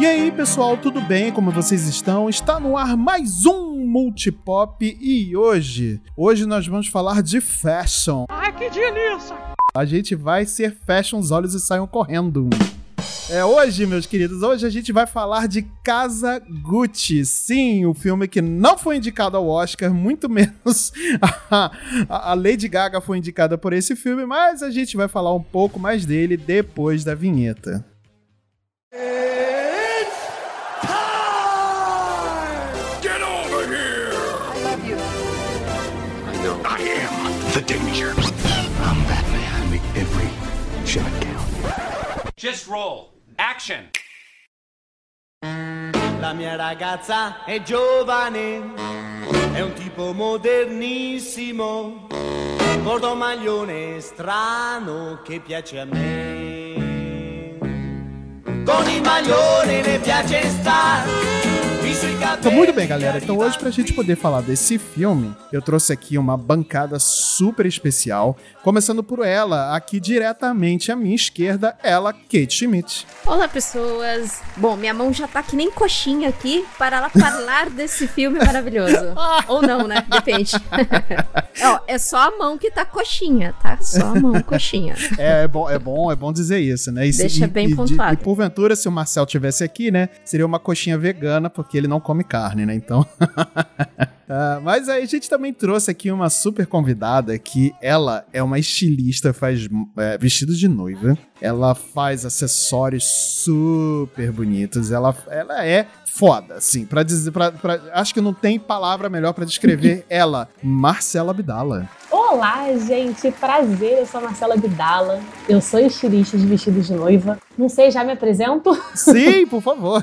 E aí, pessoal, tudo bem? Como vocês estão? Está no ar mais um Multipop e hoje, hoje nós vamos falar de fashion. Ai, que delícia! A gente vai ser fashion, os olhos e saiam correndo. É, hoje, meus queridos, hoje a gente vai falar de Casa Gucci. Sim, o filme que não foi indicado ao Oscar, muito menos a, a Lady Gaga foi indicada por esse filme, mas a gente vai falar um pouco mais dele depois da vinheta. Get over here! I love you. I know. I am the danger. I'm Batman. Make every shot count. Just roll. Action. La mia ragazza è giovane, è un tipo modernissimo, bordo maglione strano che piace a me. Con il maglione ne piace star, Então, muito bem, galera. Então, hoje, pra gente poder falar desse filme, eu trouxe aqui uma bancada super especial. Começando por ela, aqui diretamente à minha esquerda, ela, Kate Schmidt. Olá, pessoas! Bom, minha mão já tá que nem coxinha aqui para ela falar desse filme maravilhoso. Ou não, né? Depende. Ó, é só a mão que tá coxinha, tá? Só a mão coxinha. É, é bom, é bom, é bom dizer isso, né? E Deixa e- bem e, pontuado. E porventura, se o Marcel tivesse aqui, né? Seria uma coxinha vegana, porque ele não come carne, né? Então. Ah, mas aí a gente também trouxe aqui uma super convidada que ela é uma estilista, faz é, vestidos de noiva. Ela faz acessórios super bonitos. Ela, ela é foda, assim, pra dizer, pra, pra- acho que não tem palavra melhor pra descrever ela, Marcela Abdala. Olá, gente, prazer. Eu sou a Marcela Bidala. Eu sou estilista de vestidos de noiva. Não sei, já me apresento? Sim, por favor.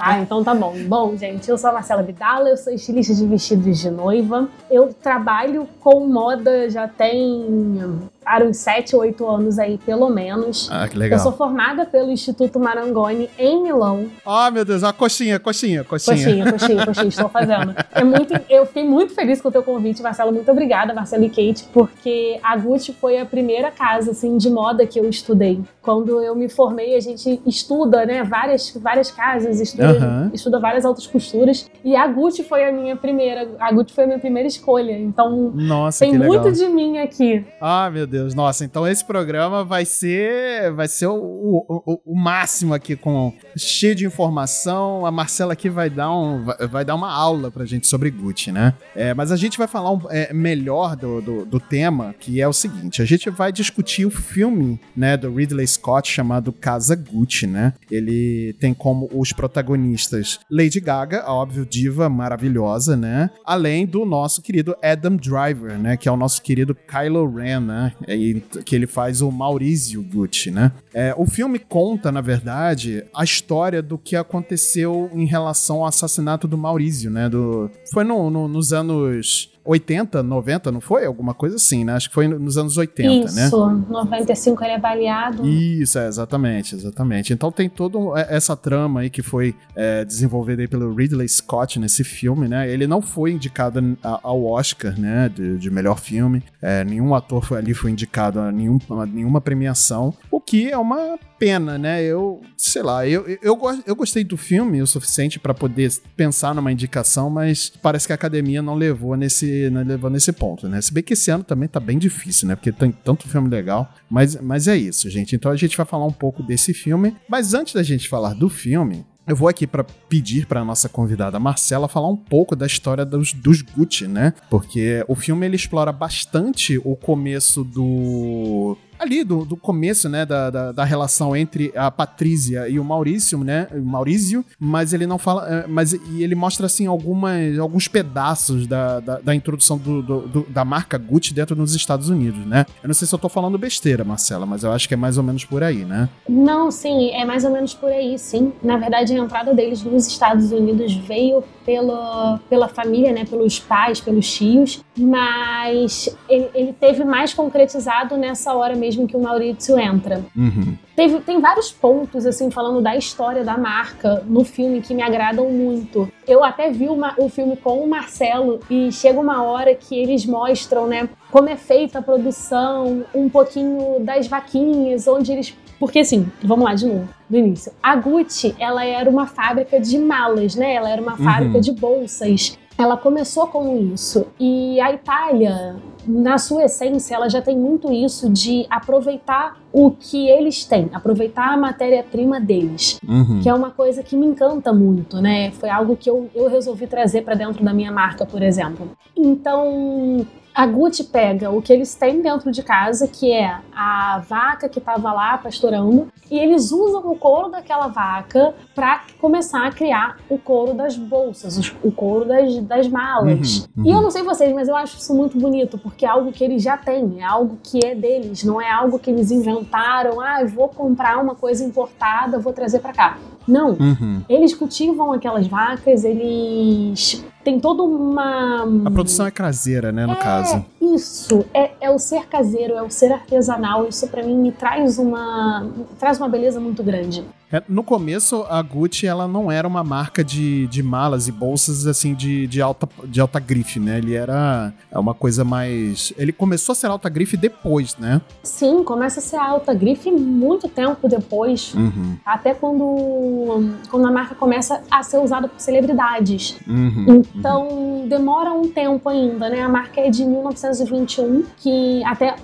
Ah, então tá bom. Bom, gente, eu sou a Marcela Bidala, eu sou estilista de vestidos de noiva. Eu trabalho com moda já tem para uns 7, 8 anos aí, pelo menos. Ah, que Eu legal. sou formada pelo Instituto Marangoni em Milão. Ah, meu Deus, a coxinha, coxinha, coxinha. Coxinha, coxinha, coxinha, estou fazendo. É muito, eu fiquei muito feliz com o teu convite, Marcelo. Muito obrigada, Marcelo e Kate, porque a Gucci foi a primeira casa assim de moda que eu estudei. Quando eu me formei, a gente estuda, né, várias, várias casas, estuda, Aham. estuda várias altas costuras. E a Gucci foi a minha primeira, a Gucci foi a minha primeira escolha. Então Nossa, tem muito de mim aqui. Ah, meu Deus. Nossa, então esse programa vai ser vai ser o, o, o- o máximo aqui com cheio de informação. A Marcela aqui vai dar um vai dar uma aula pra gente sobre Gucci, né? É, mas a gente vai falar um, é, melhor do, do, do tema, que é o seguinte, a gente vai discutir o filme, né, do Ridley Scott chamado Casa Gucci, né? Ele tem como os protagonistas Lady Gaga, a óbvio diva maravilhosa, né? Além do nosso querido Adam Driver, né? Que é o nosso querido Kylo Ren, né? E, que ele faz o Maurizio Gucci, né? É, o filme conta, na verdade, a história do que aconteceu em relação ao assassinato do Maurizio, né? Do, foi no- no- nos anos 80, 90, não foi? Alguma coisa assim, né? Acho que foi nos anos 80, né? Isso, 95 ele é baleado. Isso, é, exatamente, exatamente. Então tem toda é- essa trama aí que foi é, desenvolvida aí pelo Ridley Scott nesse filme, né? Ele não foi indicado ao Oscar, né, de, de melhor filme. É, nenhum ator foi, ali foi indicado a, nenhum, a nenhuma premiação, o que é uma pena, né? Eu, sei lá, eu, eu, eu, go- eu gostei do filme o suficiente pra poder pensar numa indicação, mas parece que a academia não levou nesse, não levou nesse ponto, né? Se bem que esse ano também tá bem difícil, né? Porque tem tanto filme legal. Mas, mas é isso, gente. Então a gente vai falar um pouco desse filme. Mas antes da gente falar do filme, eu vou aqui para pedir para nossa convidada Marcela falar um pouco da história dos, dos Gucci, né? Porque o filme ele explora bastante o começo do ali do, do começo, né, da, da, da relação entre a Patrícia e o Maurício, né, Maurício, mas ele não fala, eh, mas e ele mostra assim algumas, alguns pedaços da, da, da introdução do, do- do- da marca Gucci dentro dos Estados Unidos, né? Eu não sei se eu tô falando besteira, Marcela, mas eu acho que é mais ou menos por aí, né? Não, sim, é mais ou menos por aí, sim. Na verdade, a entrada deles nos Estados Unidos veio pela, pela família, né, pelos pais, pelos tios, mas ele, ele teve mais concretizado nessa hora mesmo mesmo que o Maurício entra. Uhum. Teve, tem vários pontos, assim, falando da história da marca no filme que me agradam muito. Eu até vi uma, o filme com o Marcelo e chega uma hora que eles mostram, né, como é feita a produção, um pouquinho das vaquinhas, onde eles. Porque assim, vamos lá de novo, do início. A Gucci, ela era uma fábrica de malas, né? Ela era uma fábrica de bolsas. Ela começou com isso. E a Itália, na sua essência, ela já tem muito isso de aproveitar o que eles têm, aproveitar a matéria-prima deles, Uhum. que é uma coisa que me encanta muito, né? Foi algo que eu, eu resolvi trazer para dentro da minha marca, por exemplo. Então, a Gucci pega o que eles têm dentro de casa, que é a vaca que estava lá pastorando, e eles usam o couro daquela vaca para começar a criar o couro das bolsas, o couro das, das malas. Uhum, E eu uhum. não sei vocês, mas eu acho isso muito bonito, porque é algo que eles já têm, é algo que é deles, não é algo que eles inventaram, ah, eu vou comprar uma coisa importada, vou trazer para cá. Não, Uhum. eles cultivam aquelas vacas, eles têm toda uma. A produção é caseira, né, no caso. Isso, é, é o ser caseiro, é o ser artesanal. Isso pra mim me traz uma, me traz uma beleza muito grande. É, no começo, a Gucci ela não era uma marca de, de malas e bolsas assim de, de, alta, de alta grife, né? Ele era uma coisa mais. Ele começou a ser alta grife depois, né? Sim, começa a ser alta grife muito tempo depois. Uhum. Até quando, quando a marca começa a ser usada por celebridades. Uhum. Então demora um tempo ainda, né? A marca é de 1921, que até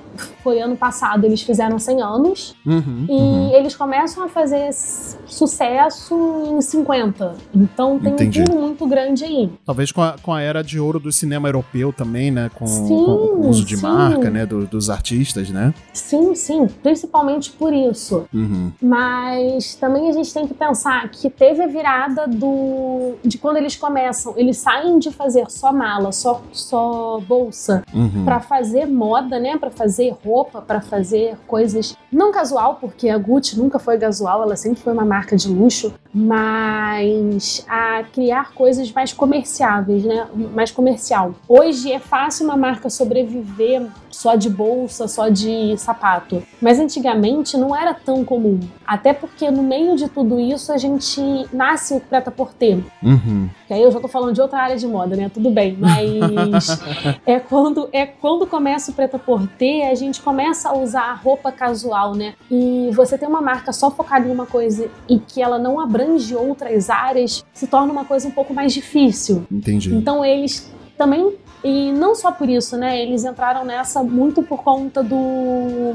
foi ano passado eles fizeram 100 anos. Uhum. E uhum. eles começam a fazer sucesso em 50. Então tem Entendi. um pulo muito grande aí. Talvez com a, com a era de ouro do cinema europeu também, né? Com, Sim, com o uso de sim. marca, né? do- dos artistas, né? Sim, sim, principalmente por isso. Uhum. Mas também a gente tem que pensar que teve a virada do de quando eles começam, eles saem de fazer só mala, só, só bolsa, Uhum. Pra fazer moda, né? Pra fazer roupa, pra fazer coisas não casual, porque a Gucci nunca foi casual, ela sempre foi uma marca de luxo, mas a criar coisas mais comerciáveis, né? Mais comercial. Hoje é fácil uma marca sobreviver só de bolsa, só de sapato, mas antigamente não era tão comum. Até porque no meio de tudo isso a gente nasce preta por ter. Uhum. Que aí eu já tô falando de outra área de moda, né? Tudo bem, mas é quando é quando começa o preta por ter, a gente começa a usar a roupa casual, né? E você tem uma marca só focada em uma coisa e que ela não abrange outras áreas, se torna uma coisa um pouco mais difícil. Entendi. Então eles também e não só por isso, né? Eles entraram nessa muito por conta do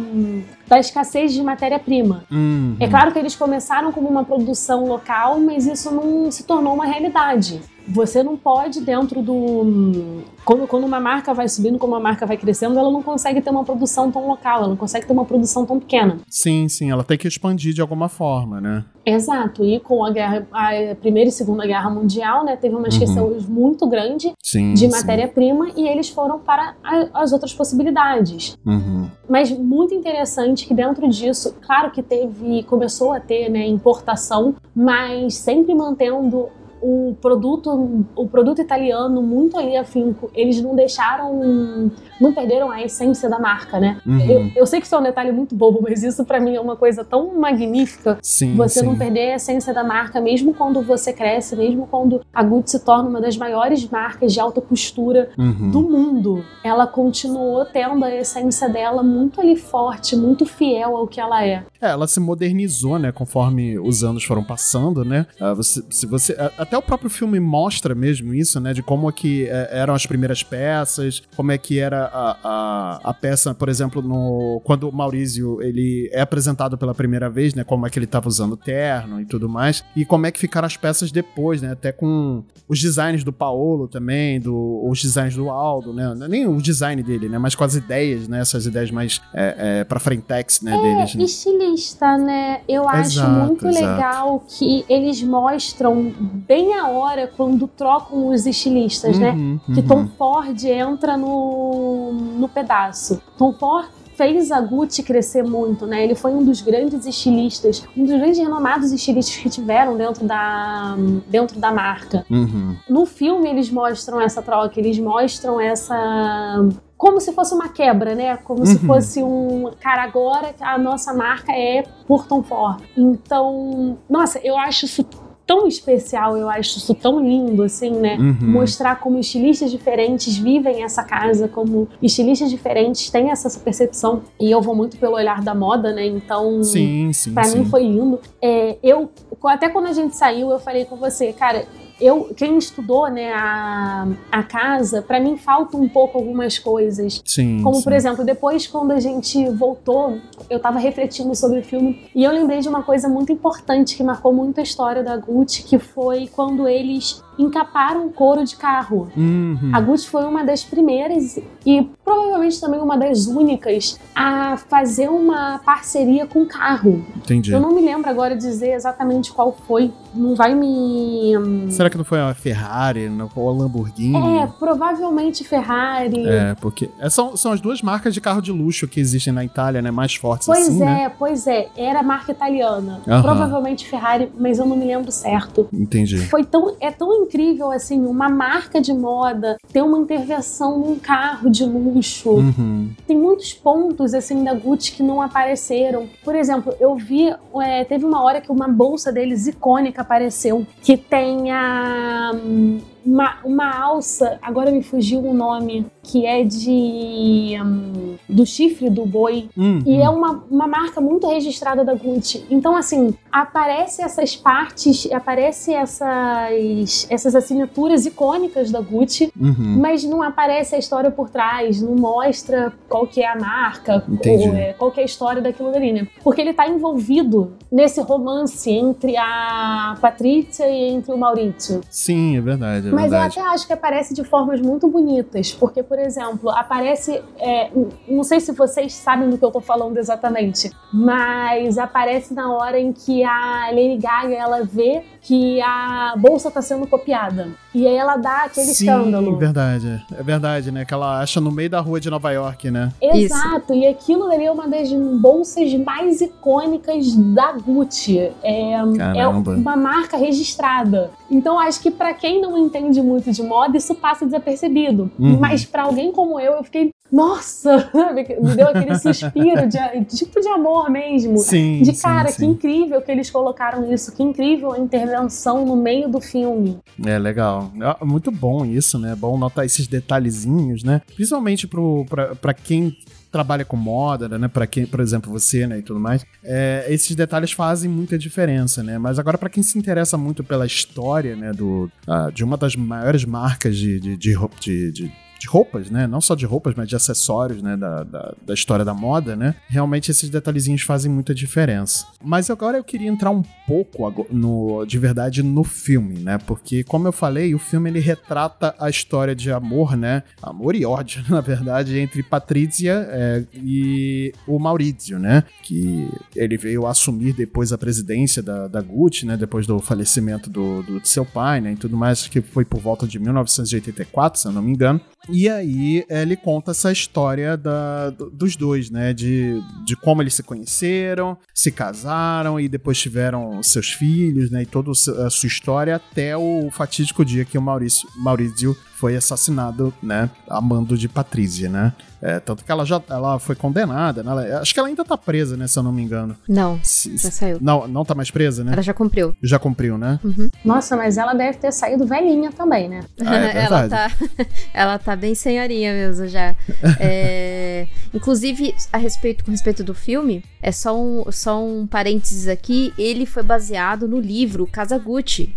da escassez de matéria-prima. Uhum. É claro que eles começaram como uma produção local, mas isso não se tornou uma realidade. Você não pode, dentro do. Quando, quando uma marca vai subindo, como uma marca vai crescendo, ela não consegue ter uma produção tão local, ela não consegue ter uma produção tão pequena. Sim, sim, ela tem que expandir de alguma forma, né? Exato. E com a, guerra, a Primeira e Segunda Guerra Mundial, né, teve uma escassez muito grande Sim. de matéria-prima e eles foram para a- as outras possibilidades. Uhum. Mas muito interessante que dentro disso, claro que teve, começou a ter né, importação, mas sempre mantendo o produto, o produto italiano muito ali afinco. Eles não deixaram, não perderam a essência da marca, né? Uhum. Eu, eu sei que isso é um detalhe muito bobo, mas isso pra mim é uma coisa tão magnífica. Sim, Você sim. não perder a essência da marca, mesmo quando você cresce, mesmo quando a Gucci se torna uma das maiores marcas de alta costura Uhum. do mundo. Ela continuou tendo a essência dela muito ali forte, muito fiel ao que ela é. É, ela se modernizou, né, conforme os anos foram passando, né? Ah, você, se você, a- até o próprio filme mostra mesmo isso, né, de como é que é, eram as primeiras peças, como é que era a, a, a peça, por exemplo, no quando o Maurício ele é apresentado pela primeira vez, né, como é que ele estava usando terno e tudo mais, e como é que ficaram as peças depois, né, até com os designs do Paolo também, do, os designs do Aldo, né, é nem o design dele, né, mas com as ideias, né, essas ideias mais é, é, para frentex, né, deles. né? Estilista, né? Eu acho Exato, muito exato. legal que eles mostram bem a hora quando trocam os estilistas, né? Uhum, Que uhum. Tom Ford entra no, no pedaço. Tom Ford fez a Gucci crescer muito, né? Ele foi um dos grandes estilistas, um dos grandes renomados estilistas que tiveram dentro da, dentro da marca. Uhum. No filme eles mostram essa troca, eles mostram essa como se fosse uma quebra, né? Como se fosse um. Cara, agora a nossa marca é por Tom Ford. Então, nossa, eu acho isso tão especial, eu acho isso tão lindo, assim, né? Uhum. Mostrar como estilistas diferentes vivem essa casa, como estilistas diferentes têm essa percepção. E eu vou muito pelo olhar da moda, né? Então, Sim, sim, pra sim. mim foi lindo. É, eu, até quando a gente saiu, eu falei com você, cara. Eu, quem estudou né, a, a casa, pra mim falta um pouco algumas coisas. Sim, Como, sim. por exemplo, depois quando a gente voltou, eu tava refletindo sobre o filme e eu lembrei de uma coisa muito importante que marcou muito a história da Gucci, que foi quando eles encaparam o couro de carro. Uhum. A Gucci foi uma das primeiras e provavelmente também uma das únicas a fazer uma parceria com carro. Entendi. Eu não me lembro agora dizer exatamente qual foi. Não vai me. Será que não foi a Ferrari ou a Lamborghini? É, provavelmente Ferrari. É, porque é, são, são as duas marcas de carro de luxo que existem na Itália, né? Mais fortes Pois assim, é, né? pois é. Era marca italiana. Aham. Provavelmente Ferrari, mas eu não me lembro certo. Entendi. Foi tão, é tão incrível assim, uma marca de moda ter uma intervenção num carro de luxo. Uhum. Tem muitos pontos assim da Gucci que não apareceram. Por exemplo, eu vi, é, teve uma hora que uma bolsa deles icônica apareceu, que tem a hum, uma, uma alça, agora me fugiu o nome, que é de hum, do chifre do boi. Uhum. E é uma, uma marca muito registrada da Gucci. Então, assim, aparece essas partes, aparece essas, essas assinaturas icônicas da Gucci, Uhum. mas não aparece a história por trás, não mostra qual que é a marca, ou, é, qual que é a história daquilo ali, né? Porque ele tá envolvido nesse romance entre a Patrícia e entre o Maurício. Sim, é verdade, é Mas eu verdade. até acho que aparece de formas muito bonitas, porque, por exemplo, aparece. é, não sei se vocês sabem do que eu tô falando exatamente, mas aparece na hora em que a Lady Gaga ela vê que a bolsa tá sendo copiada. E aí ela dá aquele Sim, escândalo. verdade. É verdade, né? Que ela acha no meio da rua de Nova York, né? Exato, e aquilo ali é uma das bolsas mais icônicas da Gucci. É, é uma marca registrada. Então acho que pra quem não entende muito de moda, isso passa desapercebido. Uhum. Mas pra alguém como eu, eu fiquei, nossa, me deu aquele suspiro de tipo de amor mesmo. Sim, de sim, cara, que sim. incrível que eles colocaram isso, que incrível a intervenção no meio do filme. É legal. É muito bom isso, né? É bom notar esses detalhezinhos, né? Principalmente pro, pra, pra quem trabalha com moda, né? Para quem, por exemplo, você, né, e tudo mais, é, esses detalhes fazem muita diferença, né? Mas agora para quem se interessa muito pela história, né, do ah, de uma das maiores marcas de de, de, de- de- de roupas, né? Não só de roupas, mas de acessórios, né? Da, da, da história da moda, né? Realmente esses detalhezinhos fazem muita diferença. Mas agora eu queria entrar um pouco no, de verdade no filme, né? Porque, como eu falei, o filme ele retrata a história de amor, né? Amor e ódio, na verdade, entre Patrícia é, e o Maurizio, né? Que ele veio assumir depois a presidência da, da Gucci, né? Depois do falecimento do, do seu pai, né? E tudo mais, que foi por volta de 1984, se eu não me engano. E aí ele conta essa história da- do- dos dois, né? De, de como eles se conheceram, se casaram e depois tiveram seus filhos, né? E toda a sua história até o fatídico dia que o Maurício, Maurício foi assassinado, né? A mando de Patrícia, né? É, tanto que ela já ela foi condenada, né? Ela- acho que ela ainda tá presa, né? Se eu não me engano. Não, Se- já saiu. Não, não tá mais presa, né? Ela já cumpriu. Já cumpriu, né? Nossa, mas ela deve ter saído velhinha também, né? Ah, é ela, tá, ela tá bem senhorinha mesmo já. É, inclusive, a respeito, com respeito do filme, é só um, só um parênteses aqui. Ele foi baseado no livro Casa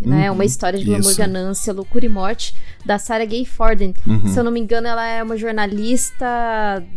né? Uhum, Uma história de glamour, ganância, loucura e morte da Sarah Gay Forden. Uhum. Se eu não me engano, ela é uma jornalista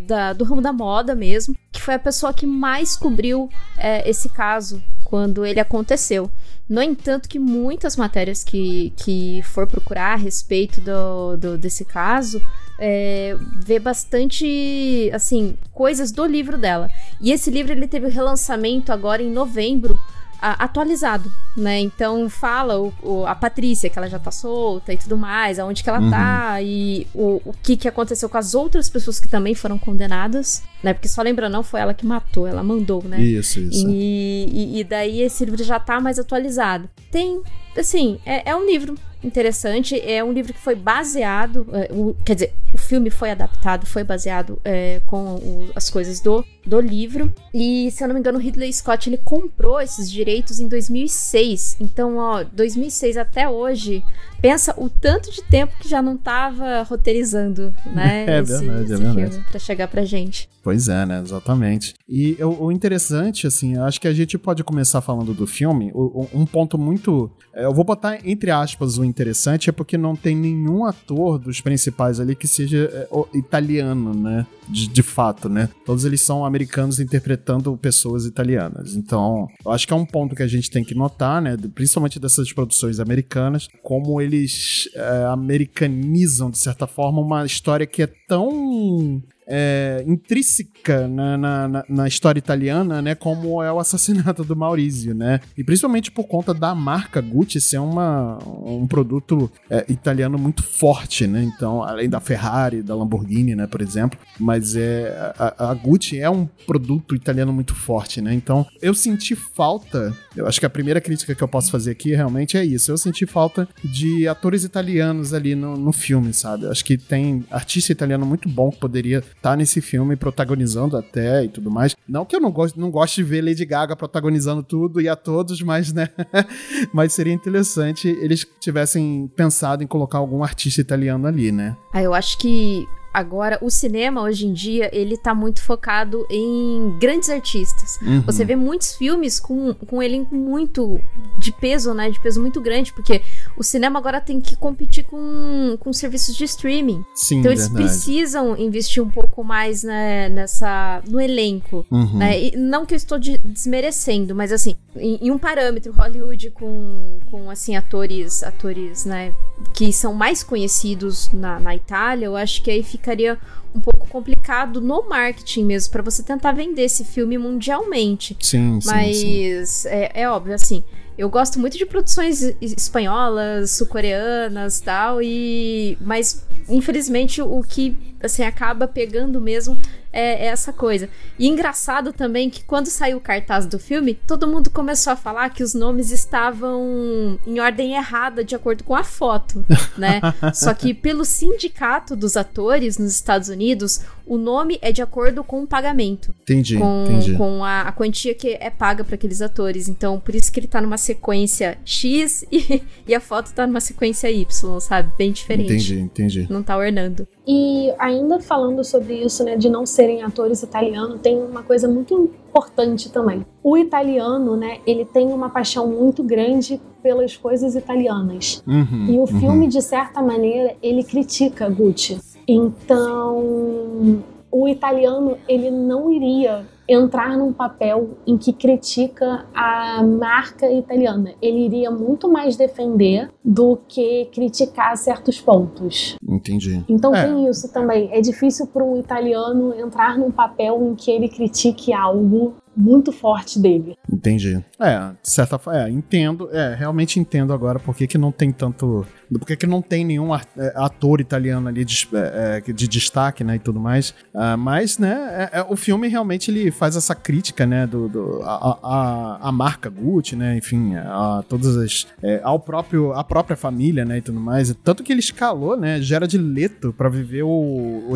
da- do ramo da moda mesmo, que foi a pessoa que mais cobriu é, esse caso quando ele aconteceu. No entanto, que muitas matérias que, que for procurar a respeito do, do- desse caso é, vê bastante, assim, coisas do livro dela. E esse livro ele teve o relançamento agora em novembro, atualizado, né? Então fala o, o- a Patrícia, que ela já tá solta e tudo mais, aonde que ela Uhum. tá e o, o que que aconteceu com as outras pessoas que também foram condenadas. Né? Porque só lembra, não foi ela que matou, ela mandou, né? Isso, isso. E, e, e daí esse livro já tá mais atualizado. Tem, assim, é, é um livro interessante. É um livro que foi baseado, é, quer dizer, o filme foi adaptado, foi baseado é, com o, as coisas do, do livro. E, se eu não me engano, o Ridley Scott ele comprou esses direitos em 2006. Então, ó, 2006 até hoje, pensa o tanto de tempo que já não tava roteirizando, né? É esse, verdade, é esse verdade. filme pra chegar pra gente. Pois é, né? Exatamente. E o, o interessante, assim, acho que a gente pode começar falando do filme. O- um ponto muito. é, Eu vou botar entre aspas o interessante, é porque não tem nenhum ator dos principais ali que seja é, italiano, né? De, de fato, né? Todos eles são americanos interpretando pessoas italianas. Então, eu acho que é um ponto que a gente tem que notar, né? Principalmente dessas produções americanas, como eles é, americanizam, de certa forma, uma história que é tão é, intrínseca na, na, na- história italiana, né, como é o assassinato do Maurizio, né, e principalmente por conta da marca Gucci ser uma, um produto é, italiano muito forte, né, então, além da Ferrari, da Lamborghini, né, por exemplo, mas é, a, a Gucci é um produto italiano muito forte, né, então eu senti falta, eu acho que a primeira crítica que eu posso fazer aqui realmente é isso, eu senti falta de atores italianos ali no, no filme, sabe, eu acho que tem artista italiano muito bom que poderia estar nesse filme protagonizando até e tudo mais. Não que eu não goste, não goste de ver Lady Gaga protagonizando tudo e a todos, mas né, mas seria interessante eles tivessem pensado em colocar algum artista italiano ali, né? Ah, eu acho que agora o cinema hoje em dia ele tá muito focado em grandes artistas. Uhum. Você vê muitos filmes com, com um elenco muito de peso, né? De peso muito grande, porque o cinema agora tem que competir com, com serviços de streaming. Sim, Então eles verdade. precisam investir um pouco mais né, nessa no elenco. Uhum. Né? E não que eu estou de- desmerecendo, mas assim, em, em um parâmetro, Hollywood com, com assim, atores, atores, né, que são mais conhecidos na, na Itália, eu acho que aí ficaria um pouco complicado no marketing mesmo, para você tentar vender esse filme mundialmente. Sim, sim, Mas sim. É, é óbvio, assim, eu gosto muito de produções es- espanholas, sul-coreanas tal, e. Mas, infelizmente, o que assim, acaba pegando mesmo é, é essa coisa. E engraçado também que quando saiu o cartaz do filme, todo mundo começou a falar que os nomes estavam em ordem errada de acordo com a foto, né? Só que pelo sindicato dos atores nos Estados Unidos, o nome é de acordo com o pagamento Entendi, com, entendi. com a, a quantia que é paga para aqueles atores. Então, por isso que ele tá numa sequência X e, e a foto tá numa sequência Y, sabe? Bem diferente. Entendi, entendi. Não tá ornando. E ainda falando sobre isso, né, de não serem atores italianos, tem uma coisa muito importante também. O italiano, né, ele tem uma paixão muito grande pelas coisas italianas. Uhum, E o uhum. filme, de certa maneira, ele critica Gucci. Então, o italiano, ele não iria entrar num papel em que critica a marca italiana. Ele iria muito mais defender do que criticar certos pontos. Entendi. Então É. tem isso também. É difícil para um italiano entrar num papel em que ele critique algo muito forte dele. Entendi. É, de certa forma, é, entendo, é, realmente entendo agora por que, que não tem tanto. Por que, que não tem nenhum é, ator italiano ali de, é, é, de destaque, né, e tudo mais. Ah, mas, né, é- é, o filme realmente ele faz essa crítica, né, do, do- a, a, a marca Gucci, né, enfim, a, todas as. é, ao próprio, a própria família, né, e tudo mais. Tanto que ele escalou, né, Gerard Leto pra viver o,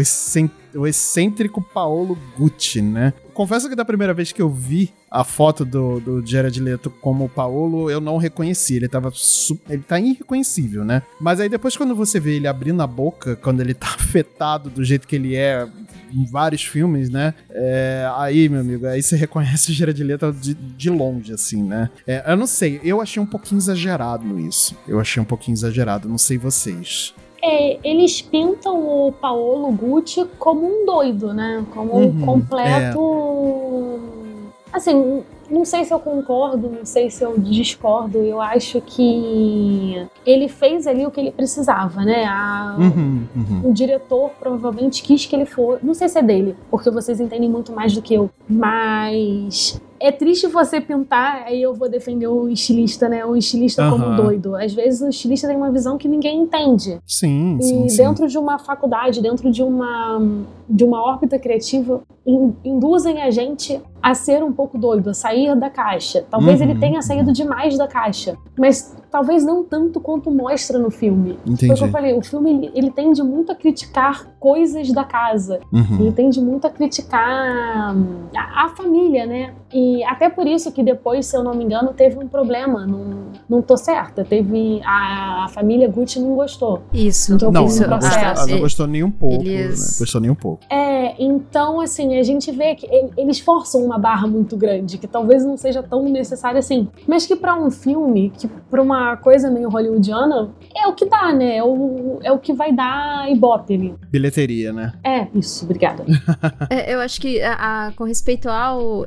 o excêntrico Paolo Gucci, né. Confesso que da primeira vez que eu vi a foto do, do Jared Leto como o Paolo, eu não reconheci. Ele tava ele tá irreconhecível, né? Mas aí depois quando você vê ele abrindo a boca, quando ele tá afetado do jeito que ele é em vários filmes, né? É, aí, meu amigo, aí você reconhece o Jared Leto de, de longe, assim, né? É, eu não sei, eu achei um pouquinho exagerado isso. Eu achei um pouquinho exagerado, não sei vocês. É, eles pintam o Paolo Gucci como um doido, né? Como um Uhum, completo. Assim, não sei se eu concordo, não sei se eu discordo. Eu acho que ele fez ali o que ele precisava, né? A- Uhum, uhum. O diretor provavelmente quis que ele for. Não sei se é dele, porque vocês entendem muito mais do que eu. Mas é triste você pintar, aí eu vou defender o estilista, né? O estilista como Aham. doido. Às vezes o estilista tem uma visão que ninguém entende. Sim, E sim, sim. dentro de uma faculdade, dentro de uma, de uma órbita criativa, in- induzem a gente a ser um pouco doido, a sair da caixa. Talvez Uhum, ele tenha saído demais da caixa, mas talvez não tanto quanto mostra no filme. Foi o que Entendi. eu falei, o filme ele, ele tende muito a criticar coisas da casa. Uhum. Ele tende muito a criticar hum, a, a família, né? E até por isso que depois, se eu não me engano, teve um problema. Não, não tô certa. Teve. A, a família Gucci não gostou. Isso. Entrou Não, isso ela não, gostou, não gostou nem um pouco. Eles- Né? Gostou nem um pouco. É, então, assim, a gente vê que ele- eles forçam uma barra muito grande, que talvez não seja tão necessária assim. Mas que pra um filme, que pra uma coisa meio hollywoodiana, é o que dá, né? É o, é o que vai dar ibope ali. Bilheteria, né? É, isso, obrigada. É, eu acho que a, a- com respeito ao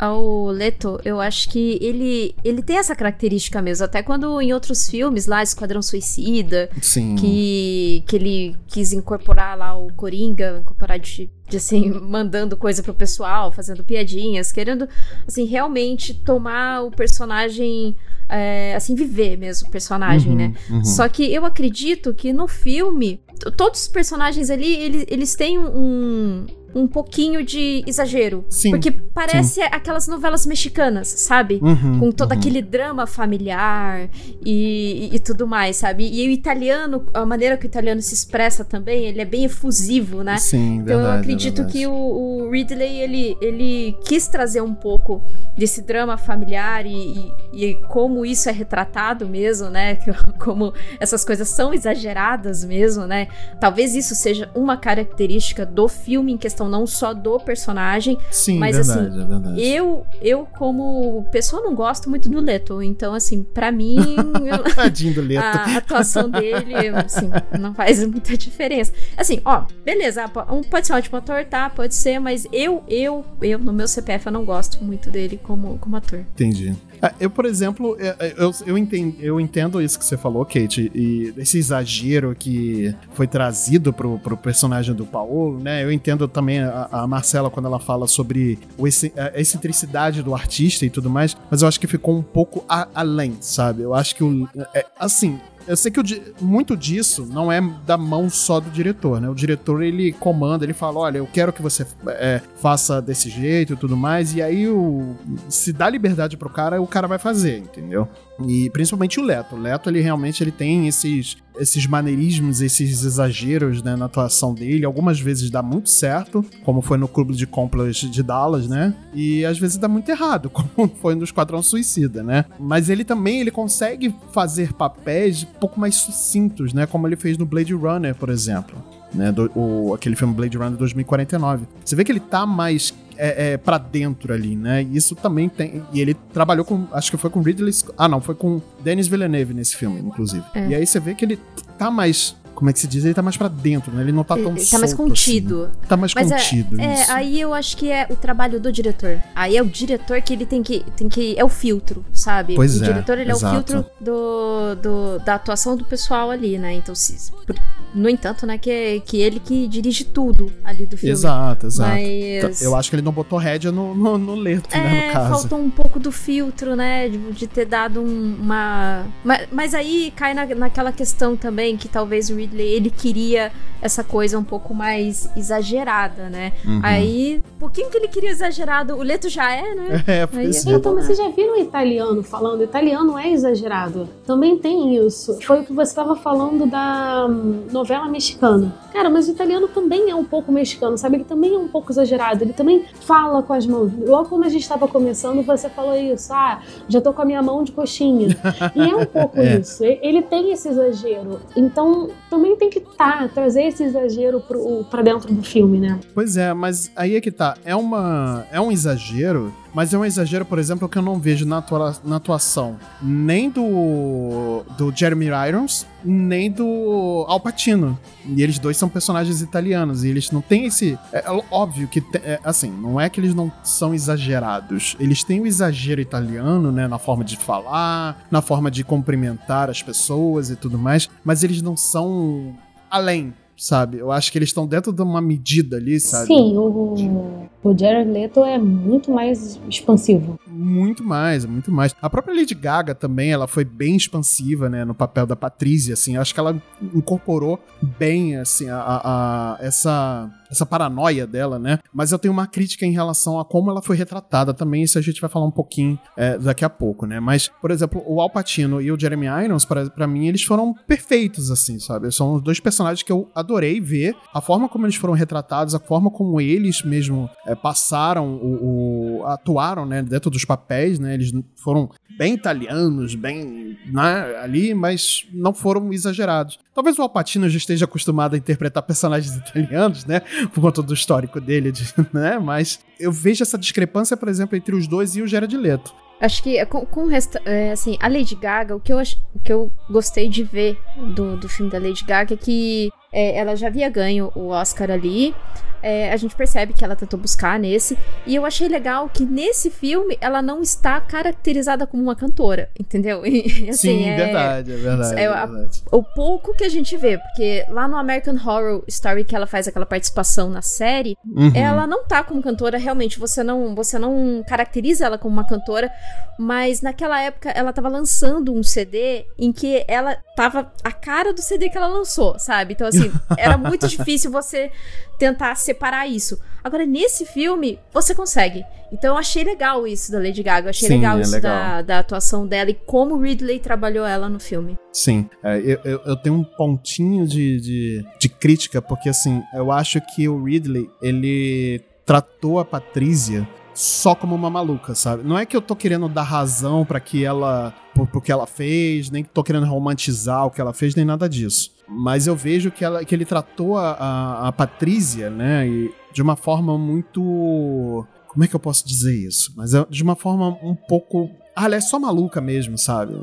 ao Leto, eu acho que ele ele tem essa característica mesmo, até quando em outros filmes lá Esquadrão Suicida, Sim. que que ele quis incorporar lá o Coringa, incorporar de, de assim, mandando coisa pro pessoal, fazendo piadinhas, querendo assim realmente tomar o personagem é, assim viver mesmo o personagem, Uhum, né? uhum. Só que eu acredito que no filme, todos os personagens ali, eles, eles têm um, um pouquinho de exagero. Sim, Porque parece aquelas novelas mexicanas, sabe? Uhum, Com todo uhum. aquele drama familiar e, e, e tudo mais, sabe? E o italiano, a maneira que o italiano se expressa também, ele é bem efusivo, né? Sim, Então verdade, eu acredito verdade. que o, o Ridley ele, ele quis trazer um pouco desse drama familiar e, e, e como isso é retratado mesmo, né? Como essas coisas são exageradas mesmo, né? Talvez isso seja uma característica do filme em questão, não só do personagem. Sim, mas, verdade, assim, é verdade. Eu, eu como pessoa, não gosto muito do Leto. Então, assim, pra mim, Tadinho do Leto. a atuação dele, assim, não faz muita diferença. Assim, ó, beleza, po- pode ser um ótimo ator, tá? Pode ser, mas eu, eu, eu, no meu CPF, eu não gosto muito dele como, como ator. Entendi. Ah, Eu, por exemplo, eu, eu, eu, entendo, eu entendo isso que você falou, Kate, e esse exagero que foi trazido pro, pro personagem do Paulo, né? Eu entendo também a, a Marcela quando ela fala sobre o a excentricidade do artista e tudo mais, mas eu acho que ficou um pouco a- além, sabe? Eu acho que o. é, assim. Eu sei que muito disso não é da mão só do diretor, né? O diretor ele comanda, ele fala: olha, eu quero que você é, faça desse jeito e tudo mais, e aí o, se dá liberdade pro cara, o cara vai fazer, entendeu? E principalmente o Leto. O Leto, ele realmente ele tem esses, esses maneirismos, esses exageros né, na atuação dele. Algumas vezes dá muito certo, como foi no Clube de Compras de Dallas, né? E às vezes dá muito errado, como foi no Esquadrão Suicida, né? Mas ele também ele consegue fazer papéis pouco mais sucintos, né? Como ele fez no Blade Runner, por exemplo. Né, do, o, aquele filme Blade Runner 2049. Você vê que ele tá mais é, é, para dentro ali, né? E isso também tem. E ele trabalhou com. Acho que foi com Ridley Scott. Ah, não, foi com Denis Villeneuve nesse filme, inclusive. É. E aí você vê que ele tá mais. Como é que se diz? Ele tá mais pra dentro, né? Ele não tá tão Ele tá mais solto contido. assim. Tá mais Mas é- contido, É, isso. aí eu acho que é o trabalho do diretor. Aí é o diretor que ele tem que. Tem que é o filtro, sabe? Pois o é, diretor ele é exato. o filtro do, do- da atuação do pessoal ali, né? Então, se, por- no entanto, né, que, é- que ele que dirige tudo ali do filme. Exato, exato. Mas- Eu acho que ele não botou rédea no, no, no leto, né? É, No caso. faltou um pouco do filtro, né? De, de ter dado um- uma. Mas, mas aí cai na, naquela questão também que talvez o Ridley ele queria essa coisa um pouco mais exagerada, né? Uhum. Aí, um pouquinho que ele queria exagerado, o Leto já é, né? É, Aí. Então, mas vocês já viram o italiano falando? O italiano é exagerado. Também tem isso. Foi o que você estava falando da hum, novela mexicana. Cara, mas o italiano também é um pouco mexicano, sabe? Ele também é um pouco exagerado. Ele também fala com as mãos. Logo quando a gente estava começando, você falou isso. Ah, já tô com a minha mão de coxinha. E é um pouco É. isso. Ele tem esse exagero. Então, também tem que tá, trazer esse exagero pro, pra dentro do filme, né? Pois é, mas aí é que tá. É, uma, é um exagero, mas é um exagero, por exemplo, que eu não vejo na, atua- na atuação nem do, do Jeremy Irons, nem do Al Pacino. E eles dois são personagens italianos, e eles não têm esse. É, é óbvio que, é, assim, não é que eles não são exagerados. Eles têm o exagero italiano, né, na forma de falar, na forma de cumprimentar as pessoas e tudo mais, mas eles não são além sabe? Eu acho que eles estão dentro de uma medida ali, sabe? Sim, o, o Jared Leto é muito mais expansivo. Muito mais, muito mais. A própria Lady Gaga também, ela foi bem expansiva, né, no papel da Patrícia, assim. Acho que ela incorporou bem, assim, a, a, a essa essa paranoia dela, né? Mas eu tenho uma crítica em relação a como ela foi retratada também, isso a gente vai falar um pouquinho é, daqui a pouco, né? Mas, por exemplo, o Al Pacino e o Jeremy Irons, para mim, eles foram perfeitos, assim, sabe? São os dois personagens que eu adorei ver, a forma como eles foram retratados, a forma como eles mesmo é, passaram, o, o, atuaram, né, dentro dos papéis, né? Eles foram bem italianos, bem né, ali, mas não foram exagerados. Talvez o Alpatino já esteja acostumado a interpretar personagens italianos, né? Por conta do histórico dele, de, né? Mas eu vejo essa discrepância, por exemplo, entre os dois e o Jared Leto. Acho que com, com resta, é, assim, a Lady Gaga, o que eu, ach, o que eu gostei de ver do, do filme da Lady Gaga é que é, ela já havia ganho o Oscar ali. É, a gente percebe que ela tentou buscar nesse. E eu achei legal que nesse filme ela não está caracterizada como uma cantora, entendeu? E, assim, Sim, é, verdade, é verdade. É, é verdade. A, o pouco que a gente vê, porque lá no American Horror Story que ela faz aquela participação na série, uhum. ela não tá como cantora, realmente. Você não, você não caracteriza ela como uma cantora, mas naquela época ela tava lançando um CD em que ela tava a cara do CD que ela lançou, sabe? Então, assim, era muito difícil você tentar separar isso. Agora, nesse filme, você consegue. Então, eu achei legal isso da Lady Gaga. Eu achei Sim, legal é isso legal. Da, da, atuação dela e como o Ridley trabalhou ela no filme. Sim, é, eu, eu, eu, tenho um pontinho de, de, de crítica, porque, assim, eu acho que o Ridley, ele tratou a Patrícia só como uma maluca, sabe? Não é que eu tô querendo dar razão para que ela por, por que ela fez, nem tô querendo romantizar o que ela fez, nem nada disso. Mas eu vejo que, ela, que ele tratou a, a, a Patrícia, né, de uma forma muito. Como é que eu posso dizer isso? Mas é de uma forma um pouco. Ah, ela é só maluca mesmo, sabe?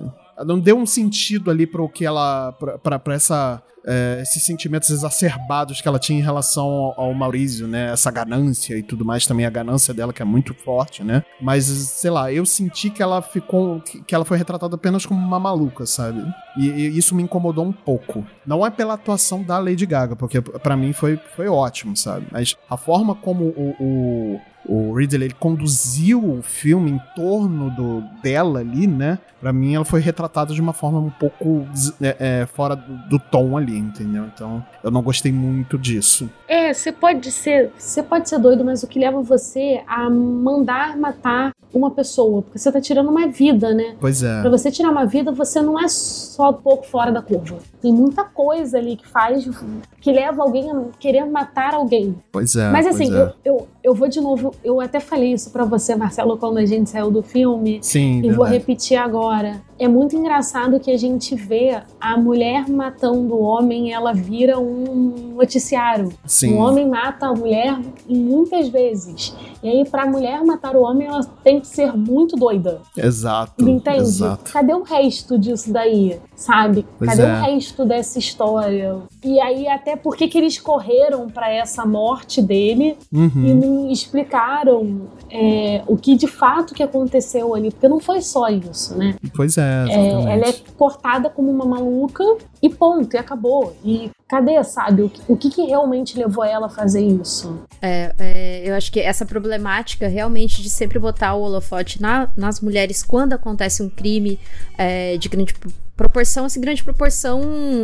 Não deu um sentido ali para o que ela. para essa é, esses sentimentos exacerbados que ela tinha em relação ao, ao Maurício, né? Essa ganância e tudo mais, também a ganância dela que é muito forte, né? Mas, sei lá, eu senti que ela ficou. que ela foi retratada apenas como uma maluca, sabe? E, e isso me incomodou um pouco. Não é pela atuação da Lady Gaga, porque para mim foi, foi ótimo, sabe? Mas a forma como o, o o Ridley ele conduziu o filme em torno do, dela ali, né? Pra mim, ela foi retratada de uma forma um pouco é, é, fora do, do, tom ali, entendeu? Então, eu não gostei muito disso. É, você pode ser, você pode ser doido, mas o que leva você a mandar matar uma pessoa, porque você tá tirando uma vida, né? Pois é. Pra você tirar uma vida, você não é só um pouco fora da curva. Tem muita coisa ali que faz, que leva alguém a querer matar alguém. Pois é. Mas assim, é. Eu, eu, eu vou de novo, eu até falei isso para você, Marcelo, quando a gente saiu do filme. Sim. E verdade. vou repetir agora. É muito engraçado que a gente vê a mulher matando o homem, ela vira um noticiário. Sim. O homem mata a mulher muitas vezes. E aí, pra mulher matar o homem, ela tem que ser muito doida. Exato. Entende? Exato. Cadê o resto disso daí? Sabe? Pois Cadê é. o resto dessa história? E aí, até por que que eles correram para essa morte dele uhum. e não explicaram é, o que de fato que aconteceu ali? Porque não foi só isso, né? Pois é, É, ela é cortada como uma maluca e ponto, e acabou. E cadê, sabe, o, o que, que realmente levou ela a fazer isso? É, é, eu acho que essa problemática realmente de sempre botar o holofote na, nas mulheres quando acontece um crime é, de grande proporção, assim, grande proporção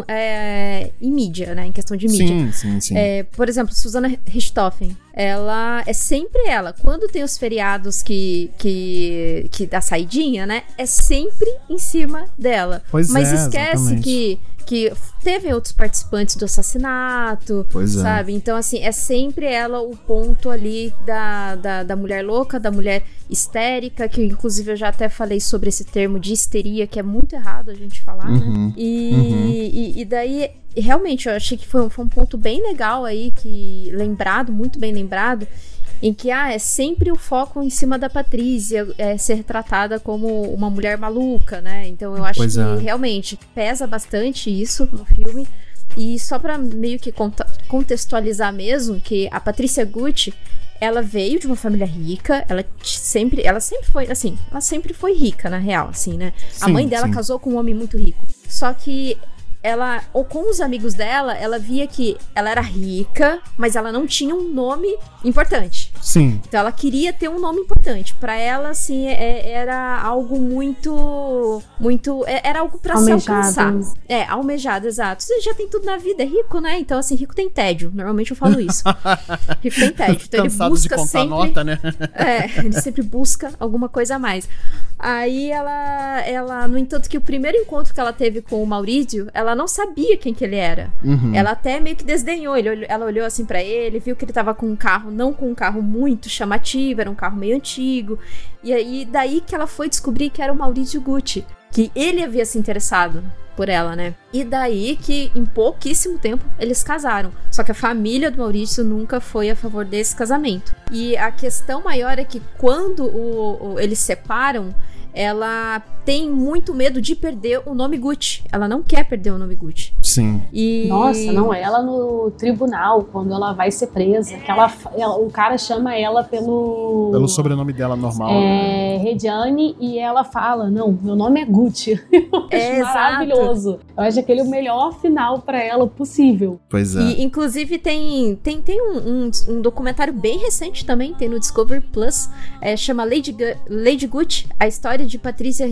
é, em mídia, né? Em questão de mídia. Sim, sim, sim. É, por exemplo, Susana Richthofen. Ela é sempre ela. Quando tem os feriados que, que, que dá saidinha, né? É sempre em cima dela. Pois Mas é, esquece exatamente. que que teve outros participantes do assassinato, Pois é. sabe? Então, assim, é sempre ela o ponto ali da, da, da mulher louca, da mulher histérica, que inclusive eu já até falei sobre esse termo de histeria, que é muito errado a gente falar, Uhum, né? E, e, e daí, realmente, eu achei que foi, um- foi um ponto bem legal aí, que lembrado, muito bem lembrado, em que ah, é sempre o foco em cima da Patrícia, é ser tratada como uma mulher maluca, né? Então eu acho Pois que é. realmente pesa bastante isso no filme. E só pra meio que contextualizar mesmo, que a Patrícia Gucci, ela veio de uma família rica, ela sempre, ela sempre foi, assim, ela sempre foi rica, na real, assim, né? a Sim, mãe dela sim. casou com um homem muito rico. Só que ela, ou com os amigos dela, ela via que ela era rica, mas ela não tinha um nome importante. Sim. Então ela queria ter um nome importante. Pra ela, assim, é- era algo muito. Muito. é- Era algo pra se Almejado. alcançar. É, almejado, exato. Você já tem tudo na vida, é rico, né? Então, assim, rico tem tédio. Normalmente eu falo isso. rico tem tédio. Então ele Cansado de busca contar sempre. nota, né? É, ele sempre busca alguma coisa a mais. Aí ela, ela, no entanto, que o primeiro encontro que ela teve com o Maurício, ela não sabia quem que ele era. Uhum. Ela até meio que desdenhou. Ele ela olhou assim pra ele, viu que ele tava com um carro, não com um carro muito chamativo, era um carro meio antigo. E aí, daí que ela foi descobrir que era o Maurício Gucci, que ele havia se interessado por ela, né? E daí que em pouquíssimo tempo eles casaram. Só que a família do Maurício nunca foi a favor desse casamento. E a questão maior é que quando o- o- eles separam, ela tem muito medo de perder o nome Gucci. Ela não quer perder o nome Gucci. Sim. E Nossa, não, ela no tribunal, quando ela vai ser presa, que ela, ela- o cara chama ela pelo. Pelo sobrenome dela normal. É, Rediane, e ela fala: Não, meu nome é Gucci. É, exato. maravilhoso. Eu acho aquele o melhor final pra ela possível. Pois é. E, inclusive, tem, tem, tem um, um, um documentário bem recente também, tem no Discovery Plus, é, chama Lady, Gu- Lady Gucci, a história de Patrícia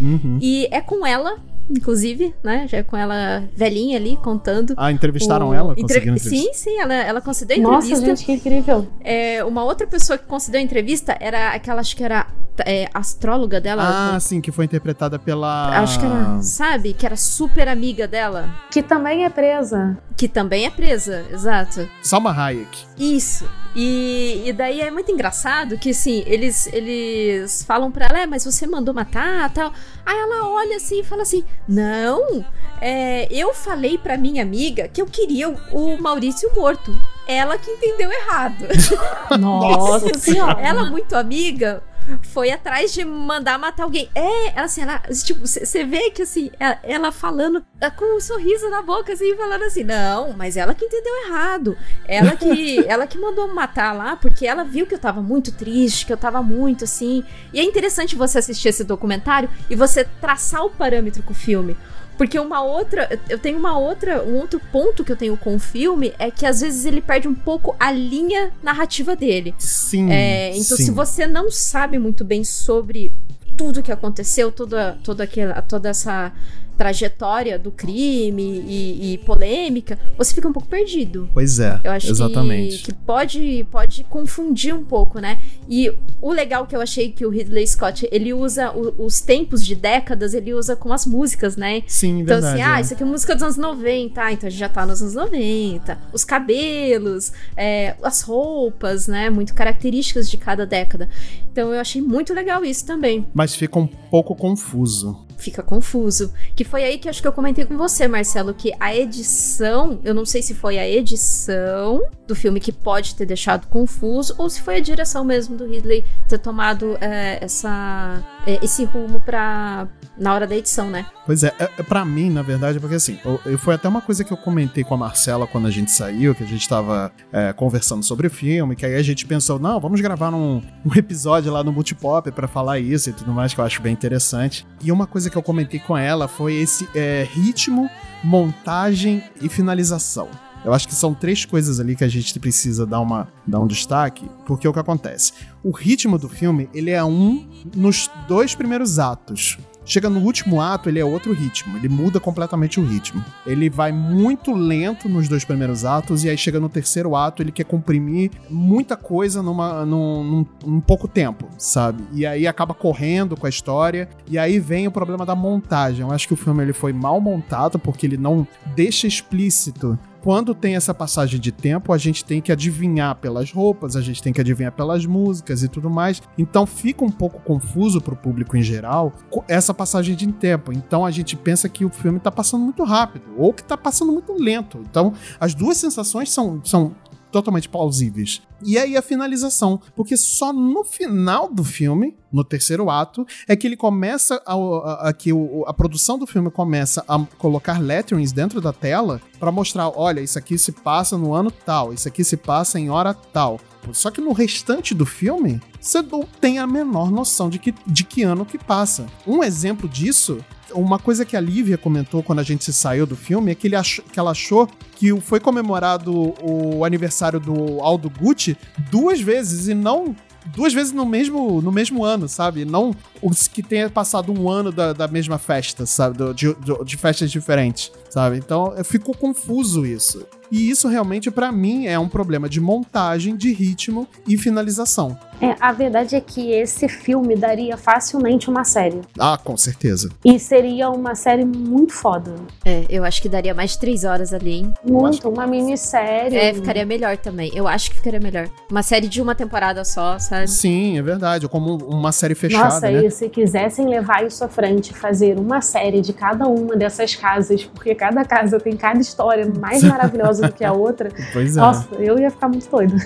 Uhum. E é com ela, inclusive, né? Já com ela velhinha ali, contando. Ah, entrevistaram o- ela? Entre- Conseguiram entrevistar? Sim, sim, ela, ela concedeu a Nossa, entrevista. gente, que incrível. É, uma outra pessoa que concedeu a entrevista era aquela, acho que era é, astróloga dela. Ah, sim, que foi interpretada pela. Acho que era, sabe? Que era super amiga dela. Que também é presa. Que também é presa, exato. Salma Hayek. Isso. E, e daí é muito engraçado que, assim, eles, eles falam pra ela, é, mas você mandou matar tal. Aí ela olha assim e fala assim: Não, é, eu falei pra minha amiga que eu queria o, o Maurício morto. Ela que entendeu errado. Nossa senhora. ela, muito amiga, foi atrás de mandar matar alguém. É, assim, ela, tipo, você vê que assim, ela, ela falando ah, com um sorriso na boca, assim, falando assim, não, mas ela que entendeu errado. Ela que, ela que mandou matar lá, porque ela viu que eu tava muito triste, que eu tava muito assim. E é interessante você assistir esse documentário e você traçar o parâmetro com o filme. Porque uma outra. Eu tenho uma outra. Um outro ponto que eu tenho com o filme é que às vezes ele perde um pouco a linha narrativa dele. Sim. É, então, sim. se você não sabe muito bem sobre tudo que aconteceu, toda, toda, aquela, toda essa trajetória do crime e, e polêmica, você fica um pouco perdido. Pois é, Eu acho exatamente. que, que pode, pode confundir um pouco, né? E o legal que eu achei que o Ridley Scott, ele usa o- os tempos de décadas, ele usa com as músicas, né? Sim, Então, verdade. assim, ah, é. isso aqui é música dos anos 90, ah, então a gente já tá nos anos 90. Os cabelos, é, as roupas, né? Muito características de cada década. Então eu achei muito legal isso também. Mas fica um pouco confuso. Fica confuso. Que foi aí que acho que eu comentei com você, Marcelo, que a edição, eu não sei se foi a edição do filme que pode ter deixado confuso, ou se foi a direção mesmo do Ridley ter tomado é, essa, é, esse rumo pra, na hora da edição, né? Pois é, é, é pra mim, na verdade, porque assim, eu, eu- foi até uma coisa que eu comentei com a Marcela quando a gente saiu, que a gente tava é, conversando sobre o filme, que aí a gente pensou, não, vamos gravar um, um episódio lá no Multipop pra falar isso e tudo mais, que eu acho bem interessante. E uma coisa que eu comentei com ela foi esse é, ritmo, montagem e finalização. Eu acho que são três coisas ali que a gente precisa dar, uma, dar um destaque, porque o que acontece? O ritmo do filme, ele é um nos dois primeiros atos. Chega no último ato, ele é outro ritmo, ele muda completamente o ritmo. Ele vai muito lento nos dois primeiros atos, e aí chega no terceiro ato, ele quer comprimir muita coisa numa, num, num, num pouco tempo, sabe? E aí acaba correndo com a história, e aí vem o problema da montagem. Eu acho que o filme ele foi mal montado, porque ele não deixa explícito quando tem essa passagem de tempo, a gente tem que adivinhar pelas roupas, a gente tem que adivinhar pelas músicas e tudo mais. Então fica um pouco confuso pro público em geral essa passagem de tempo. Então a gente pensa que o filme tá passando muito rápido ou que tá passando muito lento. Então as duas sensações são, são totalmente plausíveis. E aí a finalização, porque só no final do filme, no terceiro ato, é que ele começa a, a, a- que o- a produção do filme começa a colocar letterings dentro da tela pra mostrar, olha, isso aqui se passa no ano tal, isso aqui se passa em hora tal. Só que no restante do filme, você não tem a menor noção de que, de que ano que passa. Um exemplo disso uma coisa que a Lívia comentou quando a gente saiu do filme é que, ele ach, que ela achou que foi comemorado o aniversário do Aldo Gucci duas vezes e não duas vezes no mesmo, no mesmo ano, sabe? Não os que tenha passado um ano da, da mesma festa, sabe? De, de festas diferentes, sabe? Então ficou confuso isso. E isso realmente, para mim, é um problema de montagem, de ritmo e finalização. É, a verdade é que esse filme daria facilmente uma série. Ah, com certeza. E seria uma série muito foda. É, eu acho que daria mais de três horas ali, hein? Muito, uma minissérie. É, ficaria melhor também. Eu acho que ficaria melhor. Uma série de uma temporada só, sabe? Sim, é verdade. Como uma série fechada, Nossa, né? e se quisessem levar isso à frente, fazer uma série de cada uma dessas casas, porque cada casa tem cada história mais maravilhosa do que a outra. Pois é. Nossa, eu ia ficar muito doida.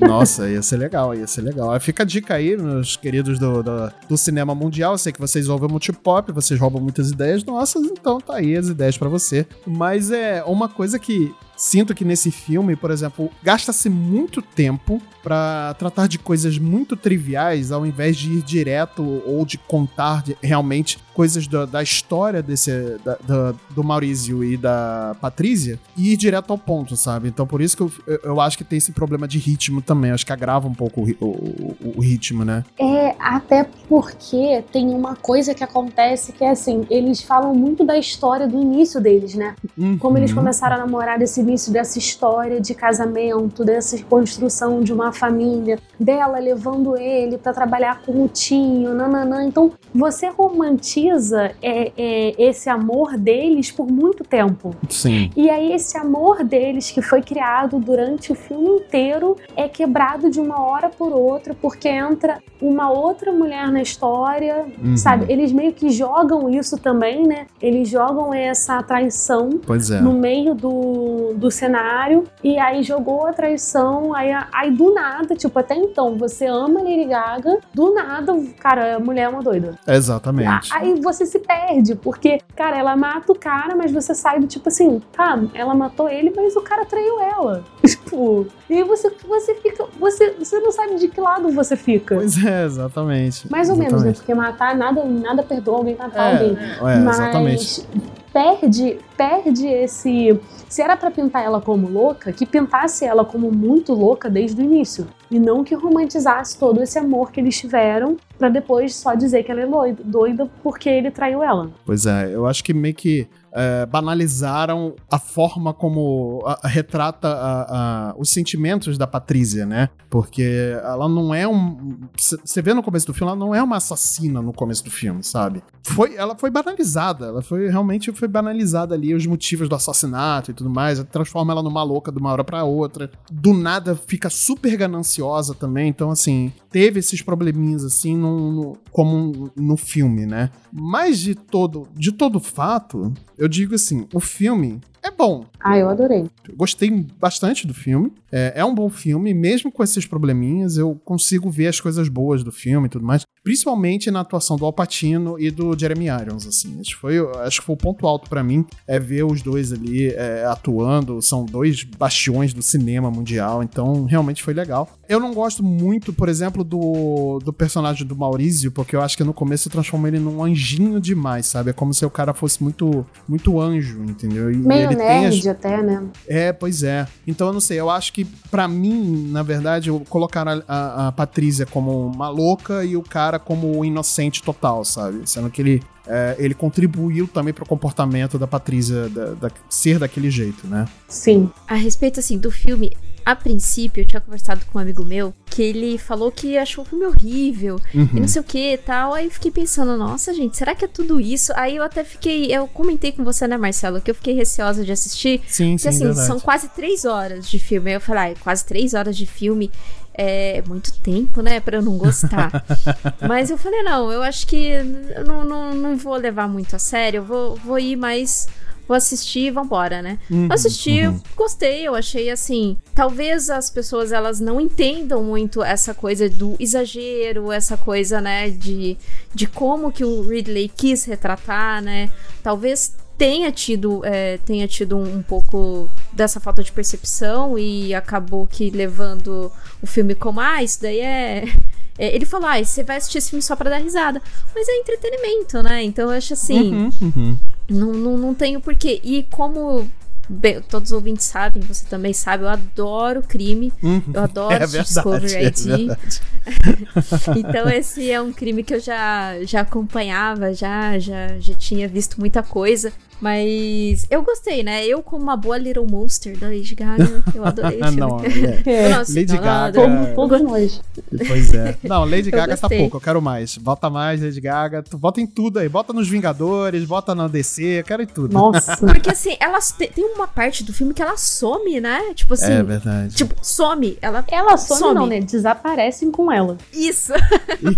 Nossa, ia ser legal, ia ser legal. Fica a dica aí, meus queridos do, do, do cinema mundial. Eu sei que vocês ouvem multipop, vocês roubam muitas ideias nossas, então tá aí as ideias para você. Mas é uma coisa que sinto que nesse filme, por exemplo, gasta-se muito tempo para tratar de coisas muito triviais ao invés de ir direto ou de contar realmente coisas da, da história desse da, da, do Maurício e da Patrícia e ir direto ao ponto, sabe? Então por isso que eu, eu, acho que tem esse problema de ritmo também. Acho que agrava um pouco o, o, o, ritmo, né? É, até porque tem uma coisa que acontece que é assim, eles falam muito da história do início deles, né? Uhum. Como eles começaram a namorar desse início dessa história de casamento, dessa construção de uma família, dela levando ele para trabalhar com o tio, nananã. Então você romantiza é, é, esse amor deles por muito tempo. Sim. E aí esse amor deles que foi criado durante o filme inteiro é quebrado de uma hora por outra porque entra uma outra mulher na história, Uhum. sabe? Eles meio que jogam isso também, né? Eles jogam essa traição é. no meio do, do cenário e aí jogou a traição, aí, aí do nada, tipo, até então você ama Lady Gaga, do nada, cara, a mulher é uma doida. Exatamente. Aí você se perde, porque, cara, ela mata o cara, mas você sai do tipo assim, tá, ela matou ele, mas o cara traiu ela. Tipo, e você, você fica, você, você não sabe de que lado você fica. Pois é, exatamente. Mais ou menos, né? Exatamente. Porque matar, nada, nada perdoa alguém matar alguém. É, Mas exatamente. Perde, perde esse. Se era pra pintar ela como louca, que pintasse ela como muito louca desde o início. E não que romantizasse todo esse amor que eles tiveram pra depois só dizer que ela é doida porque ele traiu ela. Pois é, eu acho que meio que é, banalizaram a forma como a- a retrata a- os sentimentos da Patrícia, né? Porque ela não é um. Você vê no começo do filme, ela não é uma assassina no começo do filme, sabe? Foi, ela foi banalizada, ela foi realmente foi banalizada ali, os motivos do assassinato e tudo mais, transforma ela numa louca de uma hora pra outra. Do nada fica super gananciosa também, então assim, teve esses probleminhas assim no, no- como no filme, né? Mas de todo, de todo fato, eu digo assim, o filme é bom. Ah, eu adorei. Eu gostei bastante do filme. É, é um bom filme, mesmo com esses probleminhas, eu consigo ver as coisas boas do filme e tudo mais. Principalmente na atuação do Al Pacino e do Jeremy Irons, assim. Acho que foi, acho que foi o ponto alto pra mim, é ver os dois ali é, atuando. São dois bastiões do cinema mundial, então realmente foi legal. Eu não gosto muito, por exemplo, do, do personagem do Maurício, porque eu acho que no começo transforma ele num anjinho demais, sabe? É como se o cara fosse muito, muito anjo, entendeu? E Meio ele tem as- nerd até, né? é, pois é. Então eu não sei, eu acho que pra mim, na verdade, eu colocar a, a, a Patrícia como uma louca e o cara como o inocente total, sabe? Sendo que ele, é, ele contribuiu também pro comportamento da Patrícia da, da- ser daquele jeito, né? Sim. A respeito, assim, do filme, a princípio, eu tinha conversado com um amigo meu que ele falou que achou o filme horrível e não sei o que e tal. Aí eu fiquei pensando, nossa, gente, será que é tudo isso? Aí eu até fiquei. Eu comentei com você, né, Marcelo, que eu fiquei receosa de assistir. Sim, Porque sim, assim, verdade. são quase três horas de filme. Aí eu falei, ah, quase três horas de filme é muito tempo, né, pra eu não gostar. Mas eu falei, não, eu acho que eu não, não, não vou levar muito a sério, eu vou, vou ir mais. Vou assistir e vambora, né? Uhum, Eu assisti, eu gostei, eu achei assim. Talvez as pessoas elas não entendam muito essa coisa do exagero, essa coisa, né, de, de como que o Ridley quis retratar, né? Talvez tenha tido, é, tenha tido um, um pouco dessa falta de percepção e acabou que levando o filme como, ah, isso daí é, é, ele falou, ah, você vai assistir esse filme só pra dar risada. Mas é entretenimento, né? Então eu acho assim. Uhum, uhum. Não, não, não tenho porquê. E como bem, todos os ouvintes sabem, você também sabe, eu adoro crime. Uhum. Eu adoro É verdade, Discovery é ID. então esse é um crime que eu já, já acompanhava, já, já, já tinha visto muita coisa. Mas eu gostei, né? Eu, como uma boa Little Monster da Lady Gaga, eu adorei filme. Não, é. É, Nossa, Lady não, Gaga- não, todos nós. Pois é. Não, Lady Eu Gaga tá gostei. pouco, eu quero mais. Bota mais Lady Gaga. Bota em tudo aí. Bota nos Vingadores, bota na DC, eu quero em tudo. Nossa. Porque assim, ela te- tem uma parte do filme que ela some, né? Tipo assim. é verdade. Tipo, some. Ela. Ela some, Some. não, né? Desaparecem com ela. Isso.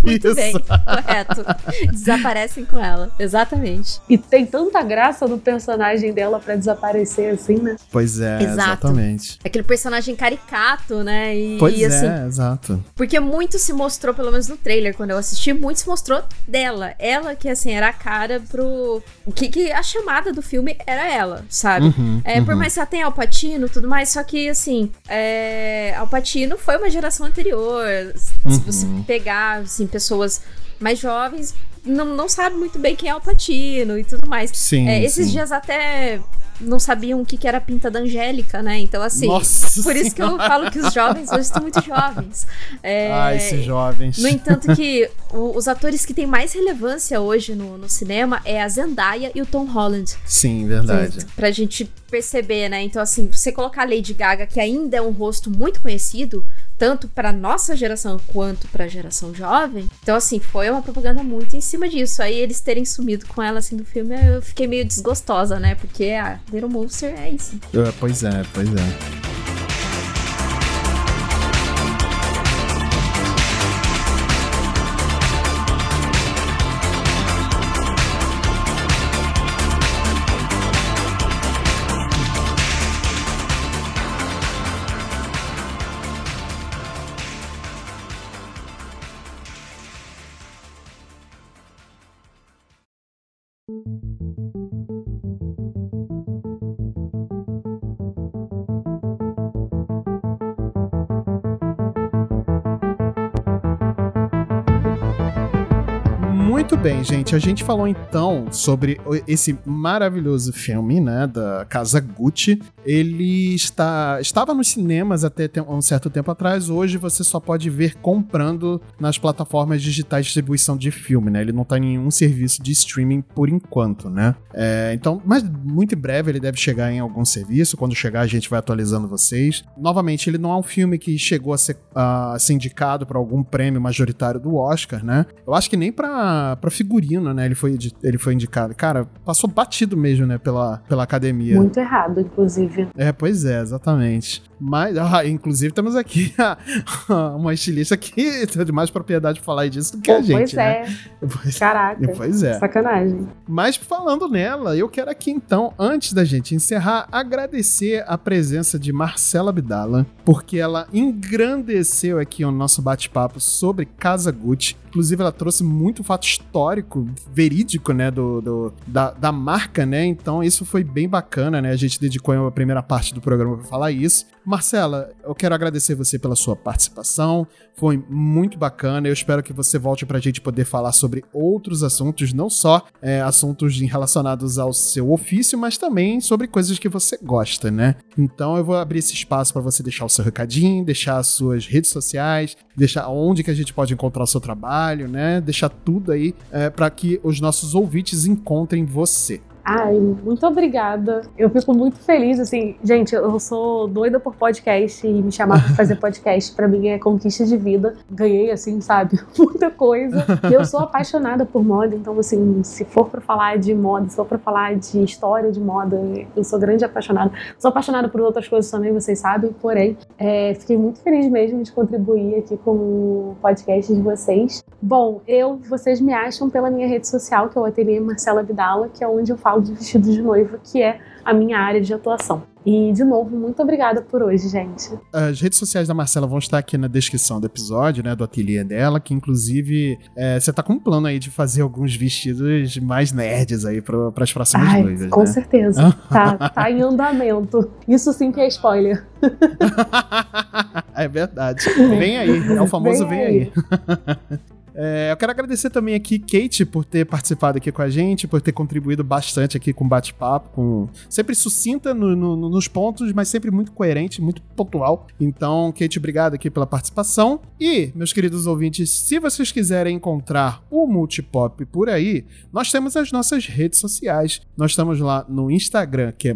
Muito Isso. bem. Correto. Desaparecem com ela. Exatamente. E tem tanta graça no personagem dela pra desaparecer assim, né? Pois é, Exato. exatamente. Aquele personagem caricato, né? E, Pois e, assim, é, exato. Porque muito se mostrou, pelo menos no trailer, quando eu assisti, muito se mostrou dela. Ela que, assim, era a cara pro. O que, que a chamada do filme era ela, sabe? Uhum, É, Por uhum. mais que ela tenha Alpatino e tudo mais, só que, assim, é, Alpatino foi uma geração anterior. Se Uhum. você pegar, assim, pessoas mais jovens, não, não sabe muito bem quem é Alpatino e tudo mais. Sim. É, esses sim. dias até não sabiam o que, que era a pinta da Angélica, né? Então, assim, Nossa por isso que eu falo que os jovens hoje estão muito jovens. É, Ai, esses jovens. no entanto, que o- os atores que têm mais relevância hoje no, no cinema é a Zendaya e o Tom Holland. Sim, verdade. Sim, Pra gente perceber, né? Então, assim, você colocar a Lady Gaga, que ainda é um rosto muito conhecido, tanto pra nossa geração quanto pra geração jovem. Então, assim, foi uma propaganda muito em cima disso. Aí eles terem sumido com ela, assim, do filme, eu fiquei meio desgostosa, né? Porque a Little Monster é isso. É, pois é, pois é. Bem, gente. A gente falou então sobre esse maravilhoso filme, né, da Casa Gucci. Ele está estava nos cinemas até um certo tempo atrás. Hoje você só pode ver comprando nas plataformas digitais de distribuição de filme, né? Ele não tá em nenhum serviço de streaming por enquanto, né? É, então, mas muito em breve ele deve chegar em algum serviço. Quando chegar, a gente vai atualizando vocês. Novamente, ele não é um filme que chegou a ser, a ser indicado para algum prêmio majoritário do Oscar, né? Eu acho que nem pra figurino, né? Ele foi, ele foi indicado. Cara, passou batido mesmo, né? Pela, pela academia. Muito errado, inclusive. É, pois é, exatamente. Mas, ah, inclusive, temos aqui a- uma estilista que tem mais propriedade pra falar disso do que a Pô, gente, pois né? é. Pois, Caraca. pois é. Sacanagem. Mas falando nela, eu quero aqui então, antes da gente encerrar, agradecer a presença de Marcela Abdala, porque ela engrandeceu aqui o nosso bate-papo sobre Casa Gucci. Inclusive, ela trouxe muito fato histórico, verídico, né, do, do- da, da marca, né? Então, isso foi bem bacana, né? A gente dedicou a primeira parte do programa para falar isso. Marcela, eu quero agradecer você pela sua participação. Foi muito bacana. Eu espero que você volte pra gente poder falar sobre outros assuntos, não só é, assuntos relacionados ao seu ofício, mas também sobre coisas que você gosta, né? Então eu vou abrir esse espaço para você deixar o seu recadinho, deixar as suas redes sociais, deixar onde que a gente pode encontrar o seu trabalho, né? Deixar tudo aí é, para que os nossos ouvintes encontrem você. Ai, muito obrigada. Eu fico muito feliz, assim, gente, eu sou doida por podcast e me chamar pra fazer podcast pra mim é conquista de vida. Ganhei, assim, sabe, muita coisa. E eu sou apaixonada por moda, então, assim, se for pra falar de moda, se for pra falar de história de moda, eu sou grande apaixonada. Sou apaixonada por outras coisas também, vocês sabem, porém, é, fiquei muito feliz mesmo de contribuir aqui com o podcast de vocês. Bom, eu, vocês me acham pela minha rede social, que é o Ateliê Marcela Vidala, que é onde eu falo de vestido de noiva, que é a minha área de atuação. E, de novo, muito obrigada por hoje, gente. As redes sociais da Marcela vão estar aqui na descrição do episódio, né? Do ateliê dela, que inclusive é, você tá com um plano aí de fazer alguns vestidos mais nerds aí para as próximas Ai, noivas. Com né? certeza. tá, tá em andamento. Isso sim que é spoiler. é verdade. Vem aí. É o famoso vem, Vem aí. É, eu quero agradecer também aqui Kate por ter participado aqui com a gente, por ter contribuído bastante aqui com o bate-papo, com sempre sucinta no- no- nos pontos, mas sempre muito coerente, muito pontual. Então, Kate, obrigado aqui pela participação. E, meus queridos ouvintes, se vocês quiserem encontrar o Multipop por aí, nós temos as nossas redes sociais. Nós estamos lá no Instagram, que é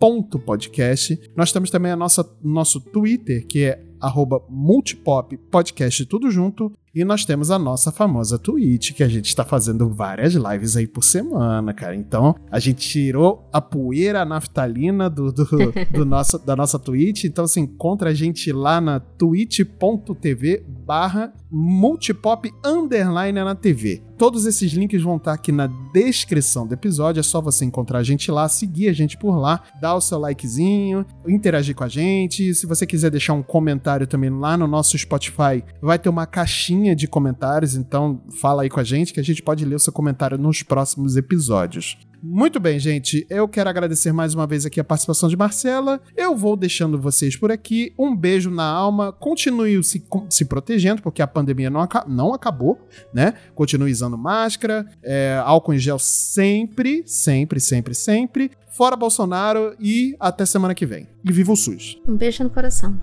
multipop.podcast. Nós temos também a nossa nosso Twitter, que é arroba multipop podcast tudo junto. E nós temos a nossa famosa Twitch, que a gente está fazendo várias lives aí por semana, cara. Então, a gente tirou a poeira naftalina do, do, do nosso, da nossa Twitch. Então, você encontra a gente lá na twitch.tv barra multipop underline na TV. Todos esses links vão estar aqui na descrição do episódio. É só você encontrar a gente lá, seguir a gente por lá, dar o seu likezinho, interagir com a gente. Se você quiser deixar um comentário também lá no nosso Spotify, vai ter uma caixinha de comentários. Então, fala aí com a gente que a gente pode ler o seu comentário nos próximos episódios. Muito bem, gente. Eu quero agradecer mais uma vez aqui a participação de Marcela. Eu vou deixando vocês por aqui. Um beijo na alma. Continue se, se protegendo, porque a pandemia não, não acabou, né? Continue usando máscara, é, álcool em gel sempre, sempre, sempre, sempre. Fora Bolsonaro e até semana que vem. E viva o SUS! Um beijo no coração.